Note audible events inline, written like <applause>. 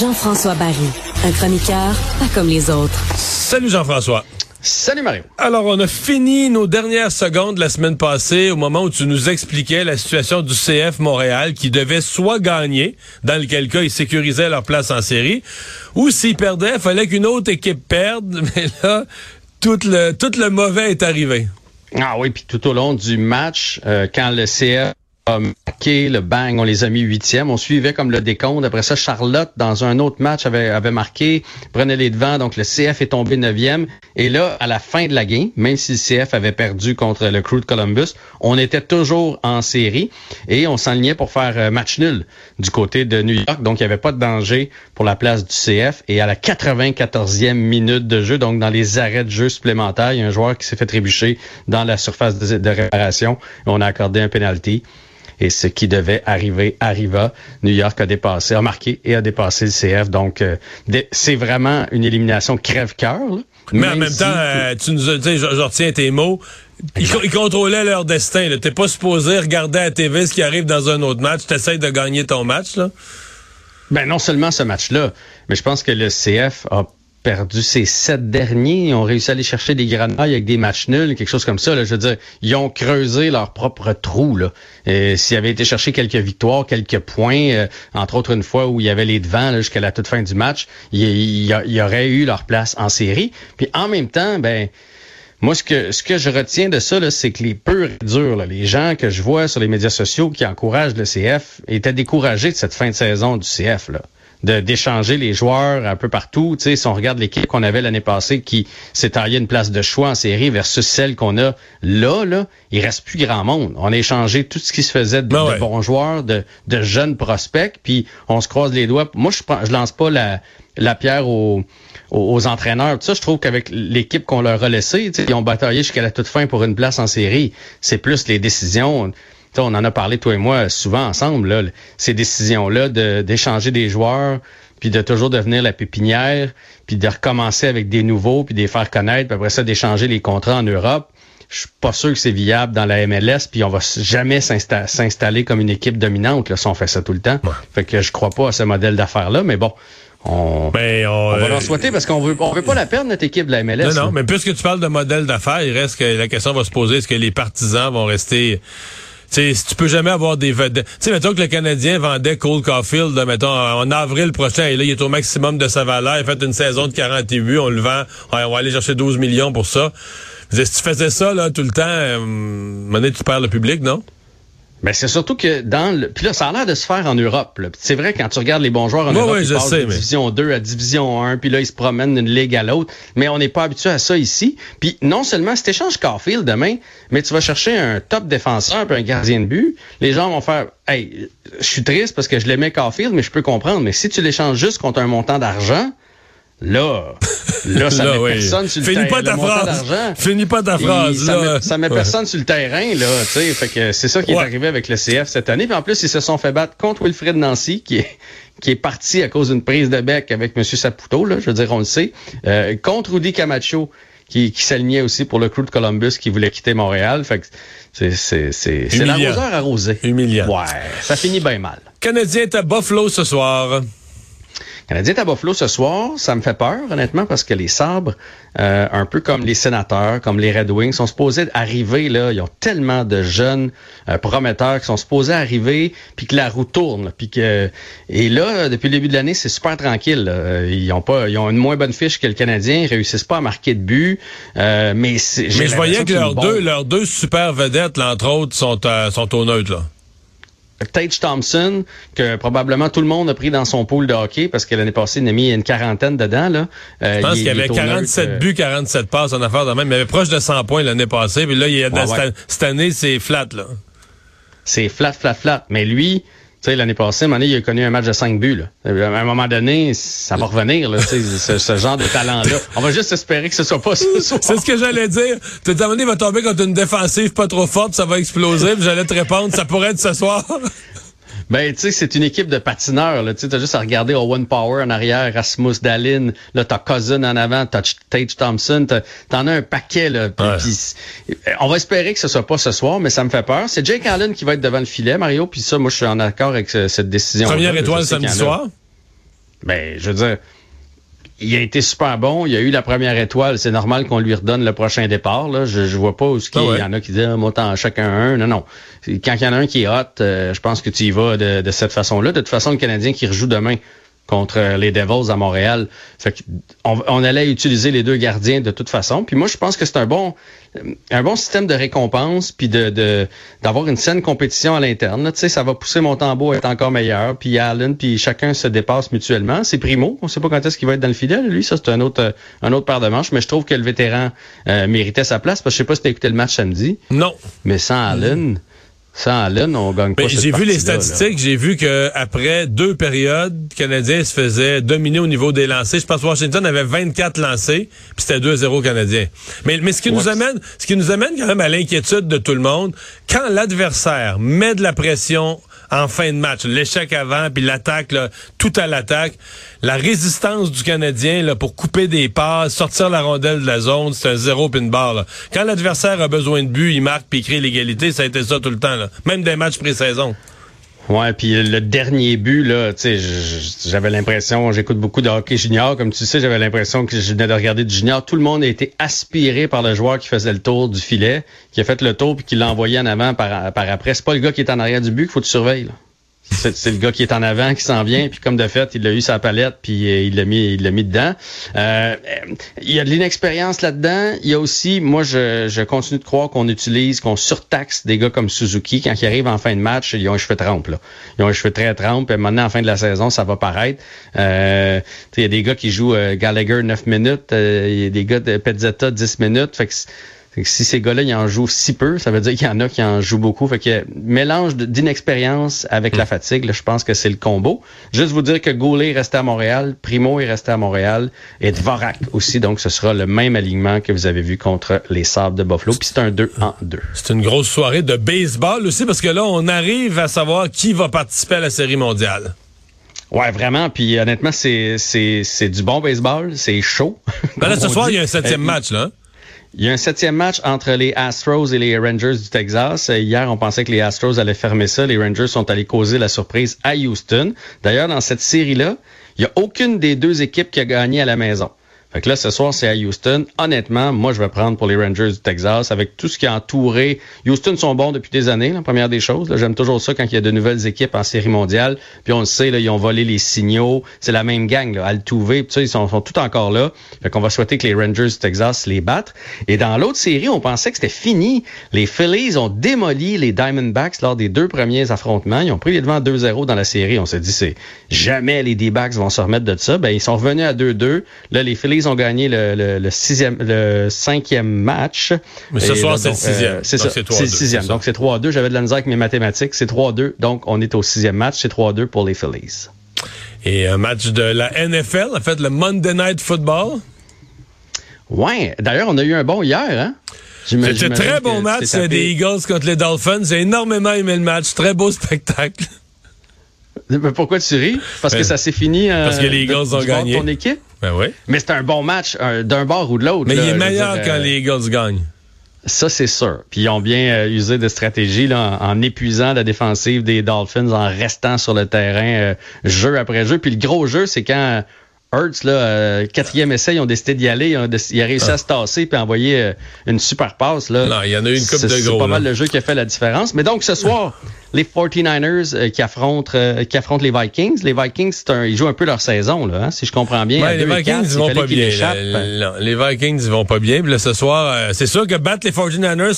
Jean-François Barry, un chroniqueur pas comme les autres. Salut Jean-François. Salut Mario. Alors, on a fini nos dernières secondes la semaine passée au moment où tu nous expliquais la situation du CF Montréal qui devait soit gagner, dans lequel cas ils sécurisaient leur place en série, ou s'ils perdaient, il fallait qu'une autre équipe perde. <laughs> Mais là, tout le, tout le mauvais est arrivé. Ah oui, puis tout au long du match, euh, quand le CF marqué, le bang, on les a mis huitième. On suivait comme le décompte. Après ça, Charlotte, dans un autre match, avait, avait marqué, prenait les devants. Donc, le CF est tombé neuvième. Et là, à la fin de la game, même si le CF avait perdu contre le Crew de Columbus, on était toujours en série et on s'enlignait pour faire euh, match nul du côté de New York. Donc, il n'y avait pas de danger pour la place du CF. Et à la 94e minute de jeu, donc dans les arrêts de jeu supplémentaires, il y a un joueur qui s'est fait trébucher dans la surface de, réparation. On a accordé un penalty et ce qui devait arriver arriva. New York a dépassé, a marqué et a dépassé le CF. Donc, euh, c'est vraiment une élimination crève-cœur. Mais en même temps, euh, tu nous as dit, je, retiens tes mots, ils, contrôlaient leur destin. T'es pas supposé regarder à la TV ce qui arrive dans un autre match. Tu essaies de gagner ton match. Là. Ben non seulement ce match-là, mais je pense que le CF a perdu ces sept derniers. Ils ont réussi à aller chercher des granailles avec des matchs nuls, quelque chose comme ça. Là. Je veux dire, ils ont creusé leur propre trou. Là. S'ils avaient été chercher quelques victoires, quelques points, euh, entre autres une fois où il y avait les devants jusqu'à la toute fin du match, il y, eu leur place en série. Puis en même temps, ben moi, ce que, ce que je retiens de ça, c'est que les purs et durs, les gens que je vois sur les médias sociaux qui encouragent le CF, étaient découragés de cette fin de saison du CF. Là d'échanger les joueurs un peu partout. Tu sais, si on regarde l'équipe qu'on avait l'année passée qui s'est taillé une place de choix en série versus celle qu'on a là, là, il reste plus grand monde. On a échangé tout ce qui se faisait de, ben bons joueurs, de, de, jeunes prospects, puis on se croise les doigts. Moi, je, je lance pas la, la pierre aux, aux, entraîneurs. ça, je trouve qu'avec l'équipe qu'on leur a laissée, ils ont bataillé jusqu'à la toute fin pour une place en série. C'est plus les décisions on en a parlé, toi et moi, souvent ensemble, là, ces décisions-là d'échanger des joueurs, puis de toujours devenir la pépinière, puis de recommencer avec des nouveaux, puis de les faire connaître, puis après ça, d'échanger les contrats en Europe. Je suis pas sûr que c'est viable dans la MLS, puis on va jamais s'installer comme une équipe dominante là, si on fait ça tout le temps. Fait que je crois pas à ce modèle d'affaires-là, mais bon, on, ben, on, va euh, souhaiter parce qu'on veut, on veut pas la perdre, notre équipe de la MLS. Non, non, mais puisque tu parles de modèle d'affaires, il reste que la question va se poser, est-ce que les partisans vont rester sais, si tu peux jamais avoir des vedettes. Tu sais, mettons que le Canadien vendait Cole Caulfield, mettons, en avril prochain, et là, il est au maximum de sa valeur, il fait une saison de 48, on le vend, on va aller chercher 12 millions pour ça. si tu faisais ça, là, tout le temps, euh, tu perds le public, non? Mais c'est surtout que dans le. Puis là, ça a l'air de se faire en Europe. C'est vrai, quand tu regardes les bons joueurs en Europe, ils passent de division 2 à division 1, puis là, ils se promènent d'une ligue à l'autre. Mais on n'est pas habitué à ça ici. Puis non seulement si tu échanges Carfield demain, mais tu vas chercher un top défenseur puis un gardien de but, les gens vont faire Hey, je suis triste parce que je l'aimais Carfield, mais je peux comprendre. Mais si tu l'échanges juste contre un montant d'argent, Là, là, ça met personne sur le Finis terrain. Pas ta phrase. Finis pas ta phrase. Ça, Met, ça met personne sur le terrain, là. Tu sais, fait que c'est ça qui est arrivé avec le CF cette année. Puis en plus, ils se sont fait battre contre Wilfred Nancy, qui est qui est parti à cause d'une prise de bec avec M. Saputo, là, je veux dire, on le sait, euh, contre Rudy Camacho, qui, qui s'alignait aussi pour le crew de Columbus qui voulait quitter Montréal. Fait que c'est, c'est, c'est, c'est l'arroseur arrosé. Humiliant. Ouais, ça finit bien mal. Canadien est à Buffalo ce soir. Canadien à Buffalo ce soir, ça me fait peur, honnêtement, parce que les sabres, euh, un peu comme les sénateurs, comme les Red Wings, sont supposés arriver, là, ils ont tellement de jeunes euh, prometteurs qui sont supposés arriver, puis que la roue tourne. Puis que, et là, depuis le début de l'année, c'est super tranquille. Ils ont pas, ils ont une moins bonne fiche que le Canadien, ils réussissent pas à marquer de but. Euh, mais mais je voyais que leurs deux, leurs deux super vedettes, là, entre autres, sont, sont au neutre, là. Tage Thompson, que probablement tout le monde a pris dans son pool de hockey parce que l'année passée, il a mis une quarantaine dedans. Là. Euh, Je pense qu'il y avait 47 euh, buts, 47 passes en affaire de même. Il avait proche de 100 points l'année passée. Puis là, il y a cette, année, c'est flat. là. C'est flat, flat, flat. Mais lui, sais, l'année passée, à il a connu un match de 5 buts. Là. À un moment donné, ça va revenir, là, ce, ce genre de talent-là. On va juste espérer que ce soit pas ça. <laughs> C'est ce que j'allais dire. Tout à il va tomber contre une défensive pas trop forte, ça va exploser. J'allais te répondre, ça pourrait être ce soir. <laughs> Ben, tu sais, c'est une équipe de patineurs. Tu as juste à regarder Owen Power en arrière, Rasmus Dallin, là, t'as Cousin en avant, t'as Tate Thompson, t'en as un paquet. Là, on va espérer que ce soit pas ce soir, mais ça me fait peur. C'est Jake Allen qui va être devant le filet, Mario, puis ça, moi, je suis en accord avec cette décision. Première étoile samedi soir? Ben, je veux dire il a été super bon. Il a eu la première étoile. C'est normal qu'on lui redonne le prochain départ. Là. Je, je vois pas où il ah y en a qui disent ah, moi t'en chacun un. Non, non. Quand il y en a un qui est hot, euh, je pense que tu y vas de, de cette façon-là. De toute façon, le Canadien qui rejoue demain contre les Devils à Montréal. Fait on, allait utiliser les deux gardiens de toute façon. Puis moi, je pense que c'est un bon un bon système de récompense puis de d'avoir une saine compétition à l'interne. Tu sais, ça va pousser mon tambour à être encore meilleur. Puis Allen, puis chacun se dépasse mutuellement. C'est Primo. On sait pas quand est-ce qu'il va être dans le fidèle. Lui, ça c'est un autre un autre paire de manches. Mais je trouve que le vétéran euh, méritait sa place. Parce que je sais pas si t'as écouté le match samedi. Non. Mais sans Allen. Sans Allen, on gagne pas. J'ai vu les statistiques, j'ai vu que après deux périodes, le Canadien se faisait dominer au niveau des lancers. Je pense que Washington avait 24 lancés, puis c'était 2-0 Canadien. Mais, mais ce qui nous amène, ce qui nous amène quand même à l'inquiétude de tout le monde, quand l'adversaire met de la pression en fin de match. L'échec avant, puis l'attaque, tout à l'attaque. La résistance du Canadien là, pour couper des passes, sortir la rondelle de la zone, c'est un zéro pin barre. Quand l'adversaire a besoin de but, il marque puis il crée l'égalité. Ça a été ça tout le temps. Même des matchs pré-saison. Ouais, puis le dernier but là, tu sais, j'avais l'impression, j'écoute beaucoup de hockey junior, comme tu sais, j'avais l'impression que je venais de regarder du junior. Tout le monde a été aspiré par le joueur qui faisait le tour du filet, qui a fait le tour puis qui l'a envoyé en avant par, par après. C'est pas le gars qui est en arrière du but qu'il faut que tu surveilles. Là. C'est le gars qui est en avant, qui s'en vient, puis comme de fait, il a eu sa palette, puis euh, il l'a mis, il l'a mis dedans. Euh, il y a de l'inexpérience là-dedans. Il y a aussi, moi, je, je continue de croire qu'on utilise, qu'on surtaxe des gars comme Suzuki quand ils arrivent en fin de match, ils ont un cheveu trempe là. Ils ont un cheveu très trempe. Et maintenant, en fin de la saison, ça va paraître. Euh, il y a des gars qui jouent euh, Gallagher 9 minutes, il y a des gars de Pezzetta 10 minutes. Fait que si ces gars-là, ils en jouent si peu, ça veut dire qu'il y en a qui en jouent beaucoup. Fait que mélange d'inexpérience avec la mm. fatigue, là, je pense que c'est le combo. Juste vous dire que Goulet est resté à Montréal, Primo est resté à Montréal et Dvorak aussi. Donc, ce sera le même alignement que vous avez vu contre les Sables de Buffalo. Puis c'est un 2 en 2. C'est une grosse soirée de baseball aussi parce que là, on arrive à savoir qui va participer à la Série mondiale. Ouais, vraiment. Puis honnêtement, c'est c'est du bon baseball. C'est chaud. Ben là, ce soir, il y a un septième euh, match, là. Il y a un septième match entre les Astros et les Rangers du Texas. Hier, on pensait que les Astros allaient fermer ça. Les Rangers sont allés causer la surprise à Houston. D'ailleurs, dans cette série-là, il n'y a aucune des deux équipes qui a gagné à la maison. Fait que là, ce soir, c'est à Houston. Honnêtement, moi, je vais prendre pour les Rangers du Texas avec tout ce qui a entouré. Houston sont bons depuis des années, la première des choses. J'aime toujours ça quand il y a de nouvelles équipes en série mondiale. Puis on le sait, là, ils ont volé les signaux. C'est la même gang, là, Altuve, ils sont, sont tout encore là. Fait qu'on va souhaiter que les Rangers du Texas les battent. Et dans l'autre série, on pensait que c'était fini. Les Phillies ont démoli les Diamondbacks lors des deux premiers affrontements. Ils ont pris les devants 2-0 dans la série. On s'est dit, c'est jamais les D-backs vont se remettre de ça. Ben, ils sont revenus à 2-2. Là, les Phillies ont gagné le, le, sixième, le cinquième match. Mais ce soir, c'est le sixième. c'est ça. C'est le sixième. Donc, c'est 3-2. J'avais de la misère avec mes mathématiques. C'est 3-2. Donc, on est au sixième match. C'est 3-2 pour les Phillies. Et un match de la NFL, en fait, le Monday Night Football. Ouais. D'ailleurs, on a eu un bon hier, hein? C'était un très bon match des Eagles contre les Dolphins. J'ai énormément aimé le match. Très beau spectacle. Pourquoi tu ris? Parce que euh, ça s'est fini. Euh, parce que les Eagles ont gagné. Ton équipe? Ben oui. Mais c'est un bon match d'un bord ou de l'autre. Mais il est meilleur quand euh, les Eagles gagnent. Ça, c'est sûr. Puis ils ont bien usé de stratégie là, en, épuisant la défensive des Dolphins, en restant sur le terrain jeu après jeu. Puis le gros jeu, c'est quand Hurts, là, quatrième essai, ils ont décidé d'y aller. Ils ont, réussi à ah. se tasser puis envoyer une super passe. Là. Non, il y en a eu une coupe de gros. C'est pas mal le jeu qui a fait la différence. Mais donc, ce soir, <laughs> les 49ers euh, qui affrontent euh, qui affrontent les Vikings. Les Vikings, un, ils jouent un peu leur saison là, hein, si je comprends bien. les Vikings ils vont pas bien. les Vikings ils vont pas bien. Puis là, ce soir, euh, c'est sûr que battre les 49ers,